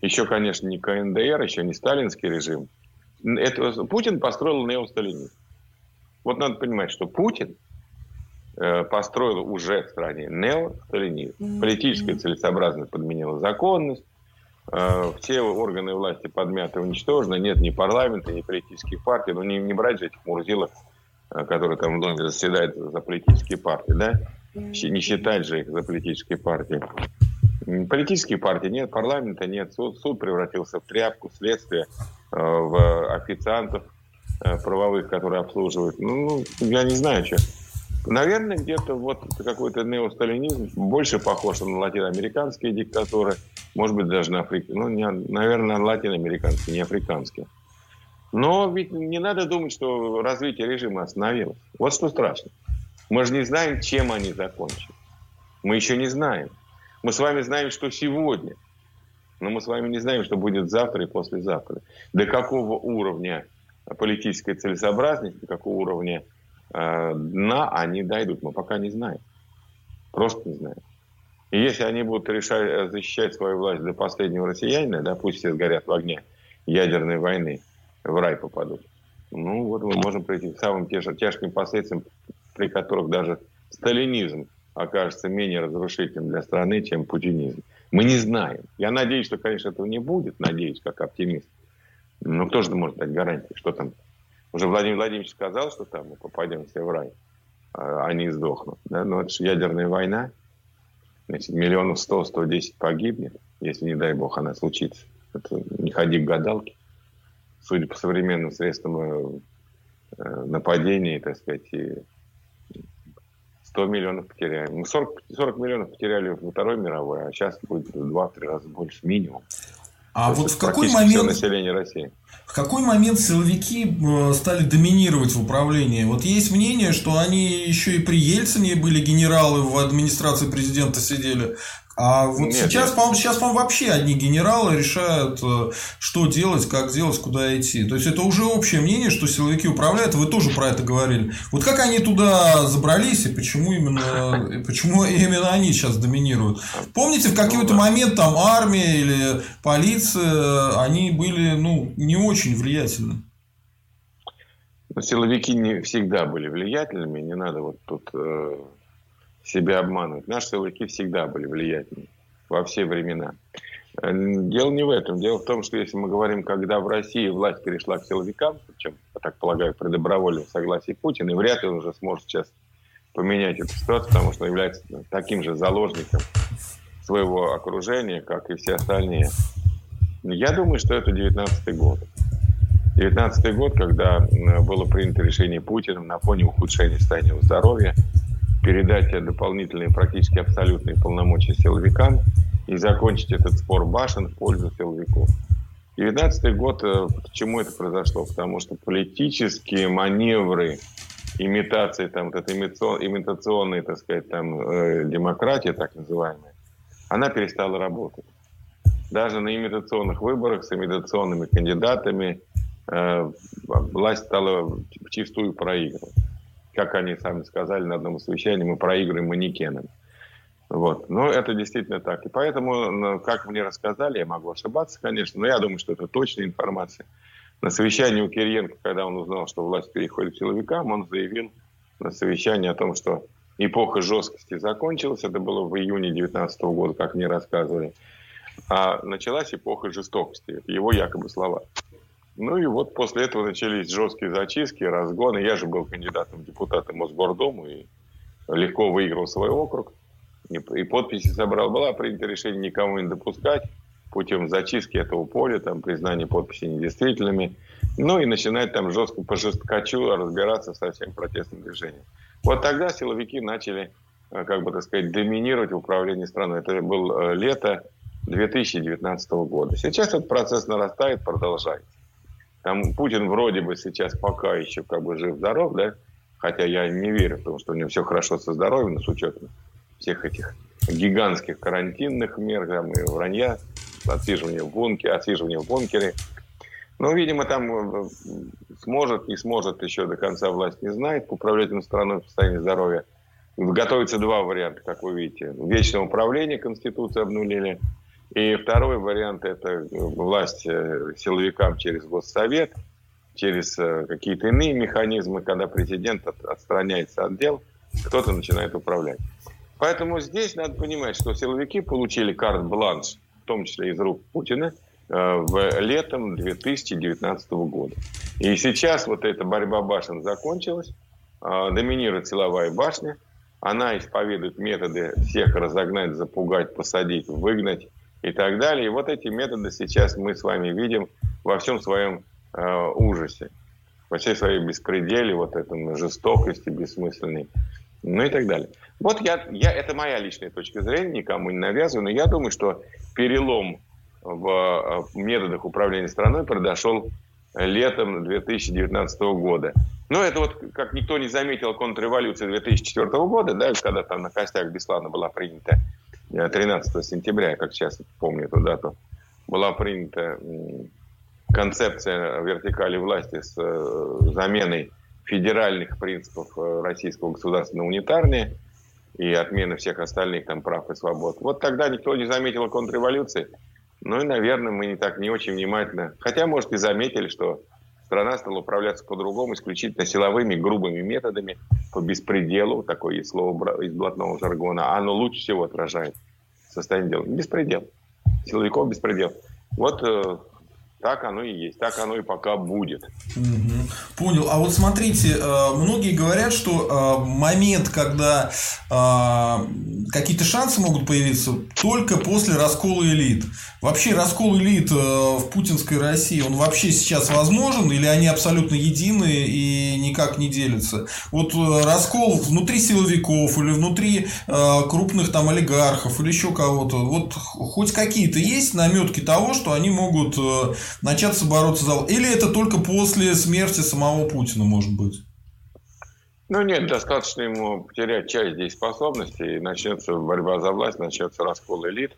Еще, конечно, не КНДР, еще не сталинский режим. Это, Путин построил неосталинизм. Вот надо понимать, что Путин э, построил уже в стране неосталинизм. Политическая целесообразность подменила законность, все органы власти подмяты уничтожены, нет ни парламента, ни политических партий, ну не, не брать же этих мурзилов, э, которые там в доме заседают за политические партии, да? Не считать же их за политические партии. Политические партии нет, парламента нет, суд, суд превратился в тряпку, следствие э, в официантов э, правовых, которые обслуживают. Ну, я не знаю, что. Наверное, где-то вот какой-то неосталинизм больше похож на латиноамериканские диктатуры, может быть, даже на Африк... ну, не, наверное, латиноамериканские, не африканские. Но ведь не надо думать, что развитие режима остановилось. Вот что страшно. Мы же не знаем, чем они закончат. Мы еще не знаем. Мы с вами знаем, что сегодня. Но мы с вами не знаем, что будет завтра и послезавтра. До какого уровня политической целесообразности, до какого уровня дна они дойдут. Мы пока не знаем. Просто не знаем. И если они будут решать, защищать свою власть до последнего россиянина, да, пусть все сгорят в огне ядерной войны, в рай попадут. Ну, вот мы можем прийти к самым тяжким последствиям при которых даже сталинизм окажется менее разрушительным для страны, чем путинизм. Мы не знаем. Я надеюсь, что, конечно, этого не будет, надеюсь, как оптимист. Но кто же может дать гарантии, что там? Уже Владимир Владимирович сказал, что там мы попадем все в рай, а они сдохнут. Да? Но это же ядерная война. Значит, миллионов сто, сто десять погибнет, если, не дай бог, она случится. Это не ходи к гадалке. Судя по современным средствам э, э, нападений, так сказать, и 100 миллионов потеряем. Мы 40, 40 миллионов потеряли во Второй мировой, а сейчас будет в 2-3 раза больше минимум. А То вот в какой момент... население России. В какой момент силовики э, стали доминировать в управлении? Вот есть мнение, что они еще и при Ельцине были генералы в администрации президента сидели. А вот нет, сейчас, нет. по-моему, сейчас, по-моему, вообще одни генералы решают, э, что делать, как делать, куда идти. То есть это уже общее мнение, что силовики управляют. Вы тоже про это говорили. Вот как они туда забрались и почему именно, почему именно они сейчас доминируют? Помните, в какой-то момент там армия или полиция, они были, ну, не очень влиятельны. Силовики не всегда были влиятельными, не надо вот тут э, себя обманывать. Наши силовики всегда были влиятельны во все времена. Э, дело не в этом. Дело в том, что если мы говорим, когда в России власть перешла к силовикам, чем, я так полагаю, при добровольном согласии Путина, и вряд ли он уже сможет сейчас поменять эту ситуацию, потому что он является таким же заложником своего окружения, как и все остальные. Я думаю, что это 19 год. 19 год, когда было принято решение Путиным на фоне ухудшения состояния здоровья передать дополнительные, практически абсолютные полномочия силовикам и закончить этот спор башен в пользу силовиков. 19 год, э, почему это произошло? Потому что политические маневры, имитации, там, вот эта имитационная, так сказать, там, э, демократия, так называемая, она перестала работать. Даже на имитационных выборах с имитационными кандидатами э, власть стала чистую проигрывать. Как они сами сказали на одном совещании, мы проигрываем манекенам. Вот. Но это действительно так. И поэтому, ну, как мне рассказали, я могу ошибаться, конечно, но я думаю, что это точная информация. На совещании у Кириенко, когда он узнал, что власть переходит к силовикам, он заявил на совещании о том, что эпоха жесткости закончилась. Это было в июне 2019 года, как мне рассказывали. А началась эпоха жестокости. Это его якобы слова. Ну и вот после этого начались жесткие зачистки, разгоны. Я же был кандидатом в депутаты Мосгордуму и легко выиграл свой округ и подписи собрал. Было принято решение никому не допускать путем зачистки этого поля, там, признания подписей недействительными, ну и начинать там жестко по жесткачу разбираться со всем протестным движением. Вот тогда силовики начали, э, как бы так сказать, доминировать в управлении страной. Это было э, лето 2019 года. Сейчас этот процесс нарастает, продолжается. Там Путин вроде бы сейчас пока еще как бы жив-здоров, да, хотя я не верю, потому что у него все хорошо со здоровьем, но с учетом всех этих гигантских карантинных мер, там, и вранья, отсиживание в бункере, отсиживание в бункере. Ну, видимо, там э, сможет, не сможет еще до конца власть не знает по управлятельной страной в состоянии здоровья. Готовится два варианта, как вы видите. Вечное управление Конституции обнулили. И второй вариант – это власть э, силовикам через Госсовет, через э, какие-то иные механизмы, когда президент отстраняется от дел, кто-то начинает управлять. Поэтому здесь надо понимать, что силовики получили карт-бланш, в том числе из рук Путина, э, в летом 2019 года. И сейчас вот эта борьба башен закончилась, э, доминирует силовая башня, она исповедует методы всех разогнать, запугать, посадить, выгнать и так далее. И вот эти методы сейчас мы с вами видим во всем своем э, ужасе, во всей своей беспределе, вот этом жестокости бессмысленной ну и так далее. Вот я, я, это моя личная точка зрения, никому не навязываю, но я думаю, что перелом в э, методах управления страной произошел летом 2019 года. Но это вот, как никто не заметил, контрреволюция 2004 года, да, когда там на костях Беслана была принята 13 э, сентября, как сейчас помню эту дату, была принята концепция вертикали власти с э, заменой федеральных принципов э, российского государства на унитарные и отмены всех остальных там прав и свобод. Вот тогда никто не заметил контрреволюции. Ну и, наверное, мы не так не очень внимательно. Хотя, может, и заметили, что страна стала управляться по-другому, исключительно силовыми, грубыми методами, по беспределу, такое есть слово из блатного жаргона, оно лучше всего отражает состояние дела. Беспредел. Силовиков беспредел. Вот э, так оно и есть, так оно и пока будет. Угу. Понял. А вот смотрите, э, многие говорят, что э, момент, когда э, какие-то шансы могут появиться только после раскола элит. Вообще раскол элит в путинской России, он вообще сейчас возможен или они абсолютно едины и никак не делятся? Вот раскол внутри силовиков или внутри крупных там олигархов или еще кого-то, вот хоть какие-то есть наметки того, что они могут начаться бороться за... Или это только после смерти самого Путина, может быть? Ну нет, достаточно ему потерять часть дееспособности, и начнется борьба за власть, начнется раскол элит.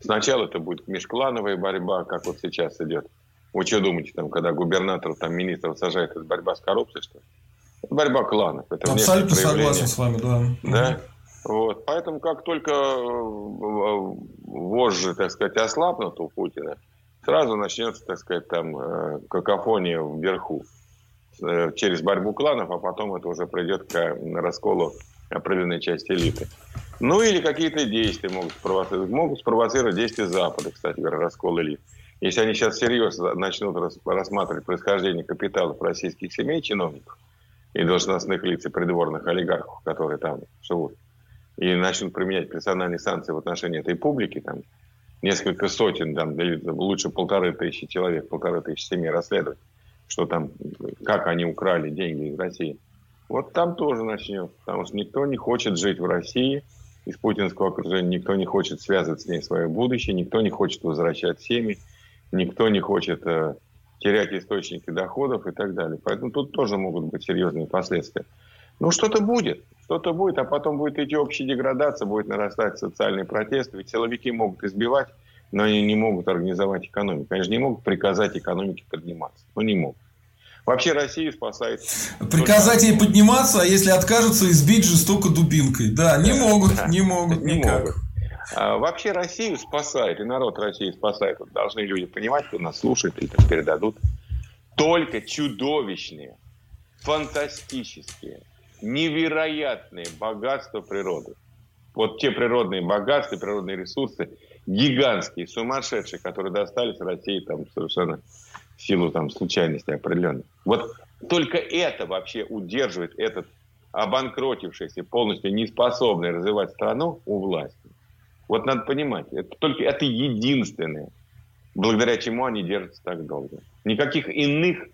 Сначала это будет межклановая борьба, как вот сейчас идет. Вы что думаете, там, когда губернатор, там, министров сажает, это борьба с коррупцией, что ли? Борьба кланов. Это Абсолютно согласен с вами, да. Да? Вот. Поэтому как только э, вожжи, так сказать, ослабнут у Путина, сразу начнется, так сказать, там э, какофония вверху э, через борьбу кланов, а потом это уже придет к расколу определенной части элиты. Ну или какие-то действия могут спровоцировать. Могут спровоцировать действия Запада, кстати говоря, раскол элит. Если они сейчас серьезно начнут рассматривать происхождение капиталов российских семей, чиновников и должностных лиц и придворных олигархов, которые там живут, и начнут применять персональные санкции в отношении этой публики, там, несколько сотен, там, лучше полторы тысячи человек, полторы тысячи семей расследовать, что там, как они украли деньги из России. Вот там тоже начнется, потому что никто не хочет жить в России, из путинского окружения, никто не хочет связывать с ней свое будущее, никто не хочет возвращать семьи, никто не хочет э, терять источники доходов и так далее. Поэтому тут тоже могут быть серьезные последствия. Ну, что-то будет, что-то будет, а потом будет идти общая деградация, будет нарастать социальный протест, ведь силовики могут избивать, но они не могут организовать экономику. Они же не могут приказать экономике подниматься. Ну, не могут. Вообще Россию спасает... Приказать ей подниматься, а если откажется, избить жестоко дубинкой. Да, не могут, не могут не никак. Могут. А, вообще Россию спасает, и народ России спасает. Вот должны люди понимать, кто нас слушает или там передадут. Только чудовищные, фантастические, невероятные богатства природы. Вот те природные богатства, природные ресурсы, гигантские, сумасшедшие, которые достались России там совершенно в силу там случайности определенной. Вот только это вообще удерживает этот обанкротившийся, полностью неспособный развивать страну у власти. Вот надо понимать, это только это единственное, благодаря чему они держатся так долго. Никаких иных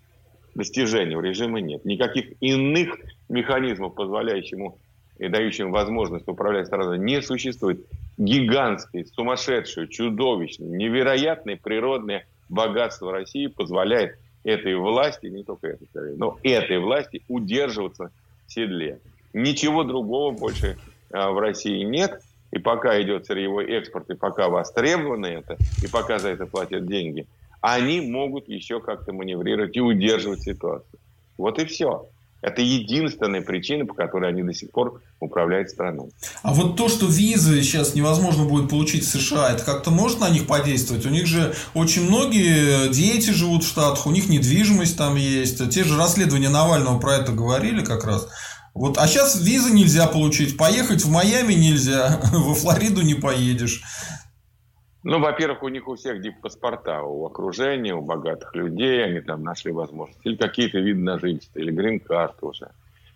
достижений у режима нет, никаких иных механизмов, позволяющих ему и дающим возможность управлять страной, не существует. Гигантское, сумасшедшее, чудовищное, невероятное природное богатство России позволяет этой власти, не только этой, но этой власти удерживаться в седле. Ничего другого больше а, в России нет. И пока идет сырьевой экспорт, и пока востребовано это, и пока за это платят деньги, они могут еще как-то маневрировать и удерживать ситуацию. Вот и все. Это единственная причина, по которой они до сих пор управляют страной. А вот то, что визы сейчас невозможно будет получить в США, это как-то может на них подействовать? У них же очень многие дети живут в Штатах, у них недвижимость там есть. Те же расследования Навального про это говорили как раз. Вот, а сейчас визы нельзя получить. Поехать в Майами нельзя, во Флориду не поедешь. Ну, во-первых, у них у всех диппаспорта, у окружения, у богатых людей, они там нашли возможность. Или какие-то виды на жительство, или грин-карты уже.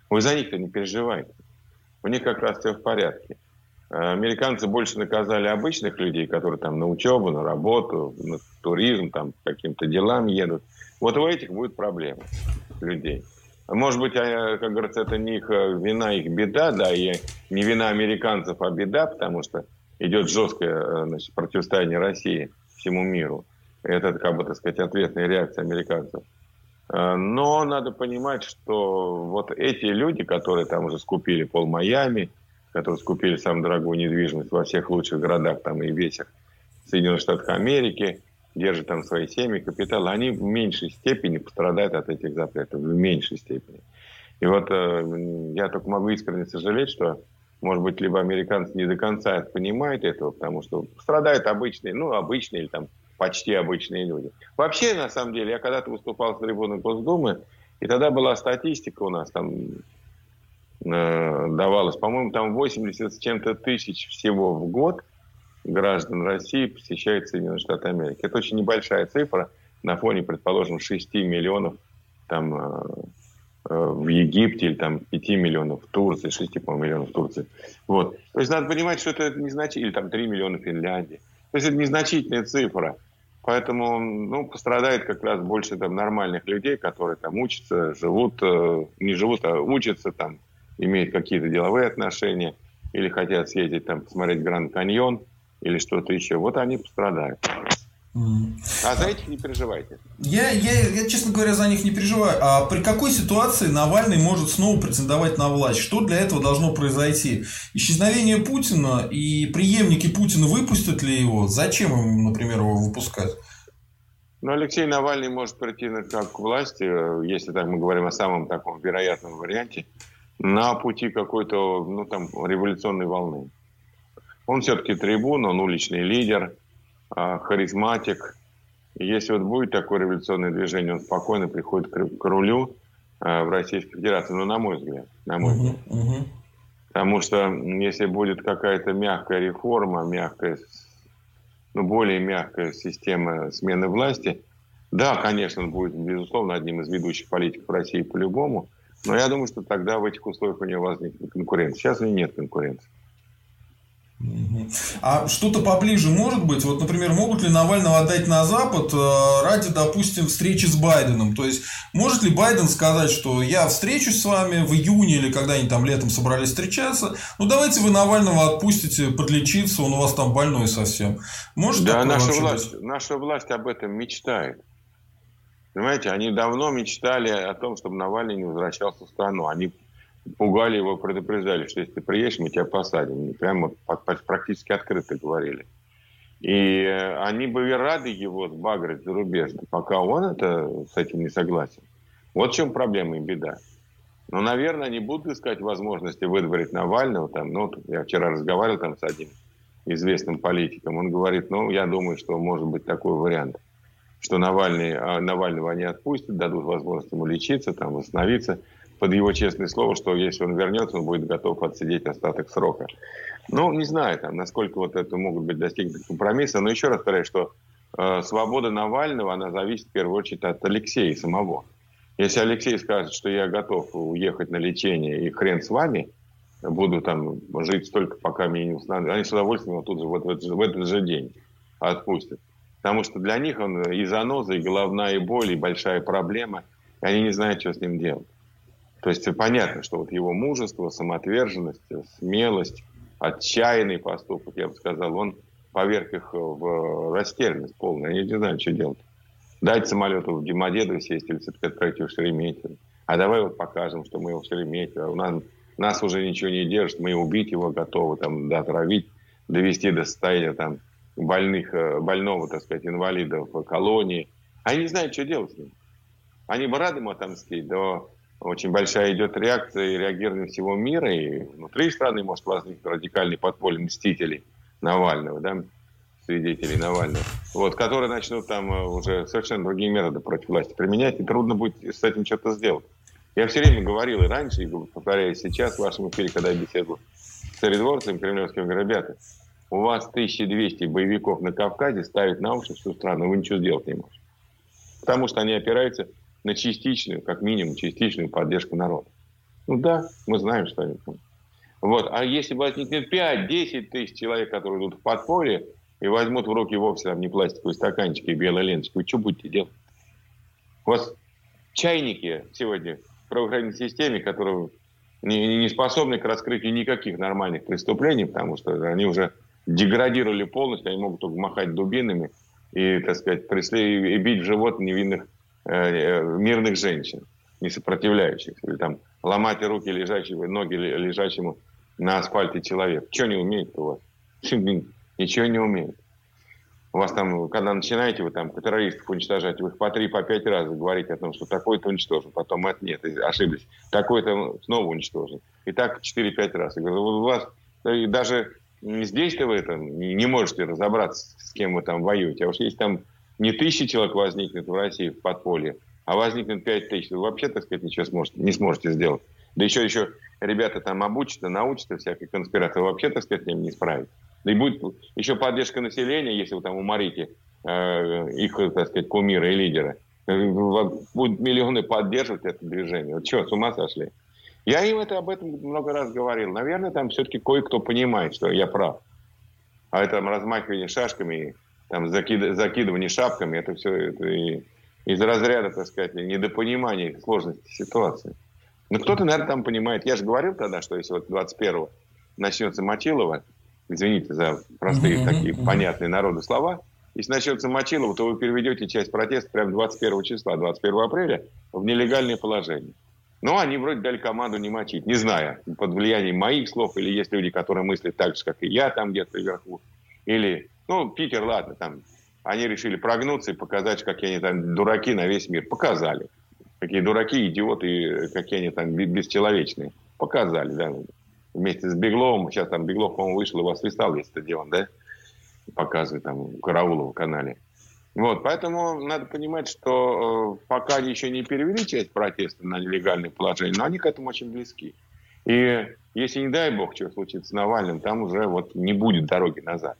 Вы за них-то не переживайте. У них как раз все в порядке. Американцы больше наказали обычных людей, которые там на учебу, на работу, на туризм, там каким-то делам едут. Вот у этих будет проблема людей. Может быть, как говорится, это не их э, вина, их беда, да, и не вина американцев, а беда, потому что идет жесткое э, значит, противостояние России всему миру. Это, как бы, так сказать, ответная реакция американцев. Э, но надо понимать, что вот эти люди, которые там уже скупили пол Майами, которые скупили самую дорогую недвижимость во всех лучших городах там и весях Соединенных Штатов Америки, держат там свои семьи, капитал, они в меньшей степени пострадают от этих запретов, в меньшей степени. И вот э, я только могу искренне сожалеть, что может быть, либо американцы не до конца понимают этого, потому что страдают обычные, ну, обычные или там почти обычные люди. Вообще, на самом деле, я когда-то выступал с трибуны Госдумы, и тогда была статистика у нас там э, давалась, по-моему, там 80 с чем-то тысяч всего в год граждан России посещает Соединенные Штаты Америки. Это очень небольшая цифра на фоне, предположим, 6 миллионов там Э, в Египте или там 5 миллионов в Турции, 6, по миллионов в Турции. Вот. То есть надо понимать, что это незначительно, или там 3 миллиона в Финляндии. То есть это незначительная цифра. Поэтому ну, пострадает как раз больше там, нормальных людей, которые там учатся, живут, э, не живут, а учатся, там, имеют какие-то деловые отношения, или хотят съездить там посмотреть Гранд Каньон, или что-то еще. Вот они пострадают. А за этих не переживайте. Я, я, я, честно говоря, за них не переживаю. А при какой ситуации Навальный может снова претендовать на власть? Что для этого должно произойти? Исчезновение Путина и преемники Путина выпустят ли его? Зачем им, например, его выпускать? Ну, Алексей Навальный может прийти как к власти, э, если так мы говорим о самом таком вероятном варианте, на пути какой-то, ну, там, революционной волны. Он все-таки трибун, он уличный лидер – харизматик. И если вот будет такое революционное движение, он спокойно приходит к, к рулю а, в Российской Федерации, ну, на мой взгляд. На мой взгляд. Uh-huh, uh-huh. Потому что если будет какая-то мягкая реформа, мягкая, ну, более мягкая система смены власти, да, конечно, он будет, безусловно, одним из ведущих политиков России по-любому, но я думаю, что тогда в этих условиях у него возникнет конкуренция. Сейчас у него нет конкуренции. А что-то поближе может быть? Вот, например, могут ли Навального отдать на Запад э, ради, допустим, встречи с Байденом? То есть, может ли Байден сказать, что я встречусь с вами в июне или когда они там летом собрались встречаться, ну давайте вы Навального отпустите подлечиться, он у вас там больной совсем. Может да, наша власть, быть? наша власть об этом мечтает. Понимаете, они давно мечтали о том, чтобы Навальный не возвращался в страну. Они пугали его, предупреждали, что если ты приедешь, мы тебя посадим. Прямо практически открыто говорили. И э, они были рады его сбагрить зарубежно, пока он это, с этим не согласен. Вот в чем проблема и беда. Но, наверное, они будут искать возможности выдворить Навального. Там, ну, я вчера разговаривал там с одним известным политиком. Он говорит, ну, я думаю, что может быть такой вариант, что Навальный, а, Навального они отпустят, дадут возможность ему лечиться, там, восстановиться под его честное слово, что если он вернется, он будет готов отсидеть остаток срока. Ну, не знаю, там, насколько вот это могут быть достигнуты компромисса, но еще раз повторяю, что э, свобода Навального, она зависит в первую очередь от Алексея самого. Если Алексей скажет, что я готов уехать на лечение и хрен с вами, буду там жить столько, пока меня не установят, они с удовольствием его тут же, вот в этот, в этот же день отпустят. Потому что для них он и заноза, и головная боль, и большая проблема, и они не знают, что с ним делать. То есть понятно, что вот его мужество, самоотверженность, смелость, отчаянный поступок, я бы сказал, он поверг их в растерянность полную. Они не знают, что делать. Дать самолету в Демодедово сесть или все-таки отправить в Шереметьево. А давай вот покажем, что мы его в Шереметьево. У нас, нас уже ничего не держит, мы убить его готовы, там, да, отравить, довести до состояния там, больных, э, больного, так сказать, инвалида в колонии. Они не знают, что делать с ним. Они бы рады ему отомстить, но очень большая идет реакция и реагирование всего мира, и внутри страны может возникнуть радикальный подпольный мстителей Навального, да, свидетелей Навального, вот, которые начнут там э, уже совершенно другие методы против власти применять, и трудно будет с этим что-то сделать. Я все время говорил и раньше, и повторяю сейчас в вашем эфире, когда я беседовал с царедворцами кремлевскими, говорю, ребята, у вас 1200 боевиков на Кавказе ставить на уши всю страну, вы ничего сделать не можете. Потому что они опираются на частичную, как минимум, частичную поддержку народа. Ну да, мы знаем, что они там. Вот. А если возникнет 5-10 тысяч человек, которые идут в подполье и возьмут в руки вовсе там не пластиковые стаканчики и белые ленточки, вы что будете делать? У вас чайники сегодня в правоохранительной системе, которые не, не способны к раскрытию никаких нормальных преступлений, потому что они уже деградировали полностью, они могут только махать дубинами и, так сказать, преследовать и бить в живот невинных мирных женщин, не сопротивляющихся, или там ломать руки лежачего, ноги лежачему на асфальте человек. Что не умеет у вас? Ничего не умеет. У вас там, когда начинаете вы там террористов уничтожать, вы их по три, по пять раз говорите о том, что такой-то уничтожен, потом это нет, ошиблись, такой-то снова уничтожен. И так 4-5 раз. Я говорю, у вас и даже здесь-то вы там не можете разобраться, с кем вы там воюете. А уж есть там не тысячи человек возникнет в России в подполье, а возникнет пять тысяч, вы вообще, так сказать, ничего сможете, не сможете сделать. Да еще, еще ребята там обучатся, научатся всякой конспирации, вообще, так сказать, им не справить. Да и будет еще поддержка населения, если вы там уморите э, их, так сказать, кумира и лидера. Будут миллионы поддерживать это движение. Вот что, с ума сошли? Я им это, об этом много раз говорил. Наверное, там все-таки кое-кто понимает, что я прав. А это размахивание шашками там закид, закидывание шапками, это все это и, из разряда, так сказать, недопонимания сложности ситуации. Но кто-то, наверное, там понимает. Я же говорил тогда, что если вот 21-го начнется Мочилова, извините за простые mm-hmm. такие mm-hmm. понятные народу слова, если начнется Мочилова, то вы переведете часть протеста прямо 21 числа, 21 апреля в нелегальное положение. Но они вроде дали команду не мочить, не зная, под влиянием моих слов, или есть люди, которые мыслят так же, как и я там где-то вверху, или ну, Питер, ладно, там они решили прогнуться и показать, какие они там дураки на весь мир. Показали. Какие дураки, идиоты, какие они там бесчеловечные. Показали, да. Вместе с Бегловым, сейчас там Беглов, по-моему, вышел, у вас свистал весь стадион, да? Показывает там у Караулова канале. Вот, поэтому надо понимать, что э, пока они еще не перевели часть протеста на нелегальное положение, но они к этому очень близки. И если, не дай бог, что случится с Навальным, там уже вот не будет дороги назад.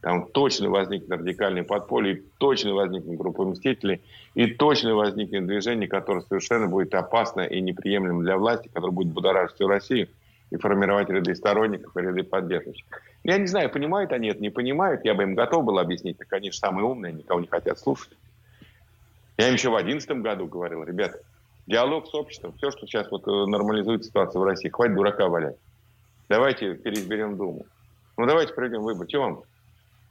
Там точно возникнет радикальное подполье, точно возникнет группа мстителей, и точно возникнет движение, которое совершенно будет опасно и неприемлемо для власти, которое будет будоражить всю Россию и формировать ряды сторонников и ряды поддерживающих. Я не знаю, понимают они это, не понимают. Я бы им готов был объяснить. Так они же самые умные, никого не хотят слушать. Я им еще в 2011 году говорил, ребята, диалог с обществом, все, что сейчас вот э, нормализует ситуацию в России, хватит дурака валять. Давайте переизберем Думу. Ну, давайте проведем выбор. Чего вам?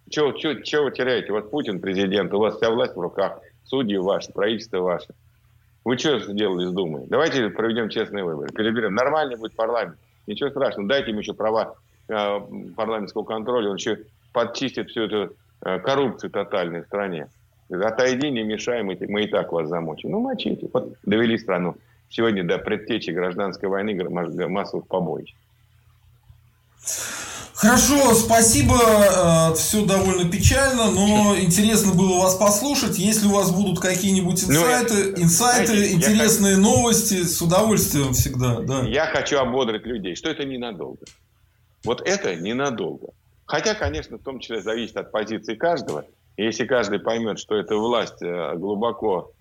Чего, чего, чего вы теряете? Вот Путин президент, у вас вся власть в руках, судьи ваши, правительство ваше. Вы что сделали с Думой? Давайте проведем честные выборы. Переберем. Нормальный будет парламент. Ничего страшного. Дайте им еще права э, парламентского контроля. Он еще подчистит всю эту э, коррупцию тотальной в стране. Отойди, не мешай, мы, мы и так вас замочим. Ну, мочите. Вот довели страну сегодня до предтечи гражданской войны массовых побоищ. Хорошо, спасибо. Э, Все довольно печально, но интересно было вас послушать. Если у вас будут какие-нибудь инсайты, ну, инсайты, знаете, интересные хочу, новости, с удовольствием всегда. Да. Я хочу ободрить людей, что это ненадолго. Вот это ненадолго. Хотя, конечно, в том числе зависит от позиции каждого. Если каждый поймет, что эта власть э, глубоко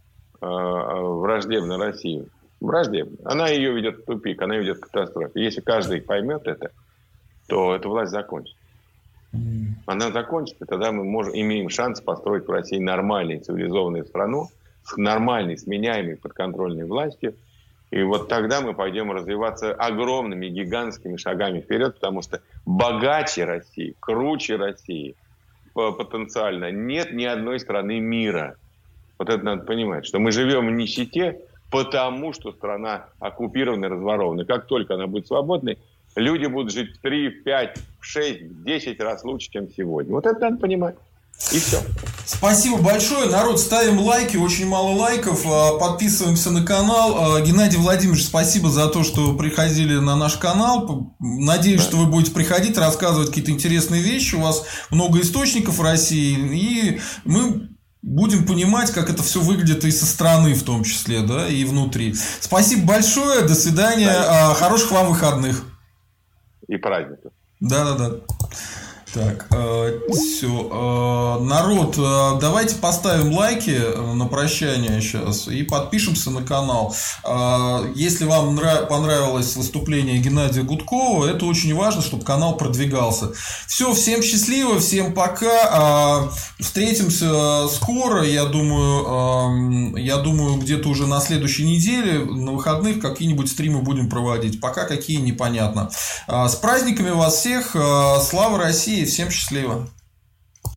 э, враждебна России, враждебна, она ее ведет в тупик, она ведет к катастрофе. Если каждый поймет это, то эта власть закончится. Она закончится, тогда мы можем, имеем шанс построить в России нормальную цивилизованную страну с нормальной, сменяемой подконтрольной властью. И вот тогда мы пойдем развиваться огромными, гигантскими шагами вперед, потому что богаче России, круче России потенциально нет ни одной страны мира. Вот это надо понимать, что мы живем в нищете, потому что страна оккупирована и разворована. Как только она будет свободной, люди будут жить в 3, в 5, в 6, в 10 раз лучше, чем сегодня. Вот это надо понимать. И все. Спасибо большое. Народ, ставим лайки. Очень мало лайков. А, подписываемся на канал. А, Геннадий Владимирович, спасибо за то, что приходили на наш канал. Надеюсь, да. что вы будете приходить, рассказывать какие-то интересные вещи. У вас много источников в России. И мы будем понимать, как это все выглядит и со стороны в том числе, да, и внутри. Спасибо большое. До свидания. Да. Хороших вам выходных и праздников. Да-да-да. Так, э, все. Э, народ, э, давайте поставим лайки э, на прощание сейчас и подпишемся на канал. Э, если вам нрав- понравилось выступление Геннадия Гудкова, это очень важно, чтобы канал продвигался. Все, всем счастливо, всем пока. Э, встретимся скоро, я думаю, э, я думаю, где-то уже на следующей неделе, на выходных какие-нибудь стримы будем проводить. Пока какие непонятно. Э, с праздниками вас всех. Э, слава России! Всем счастливо!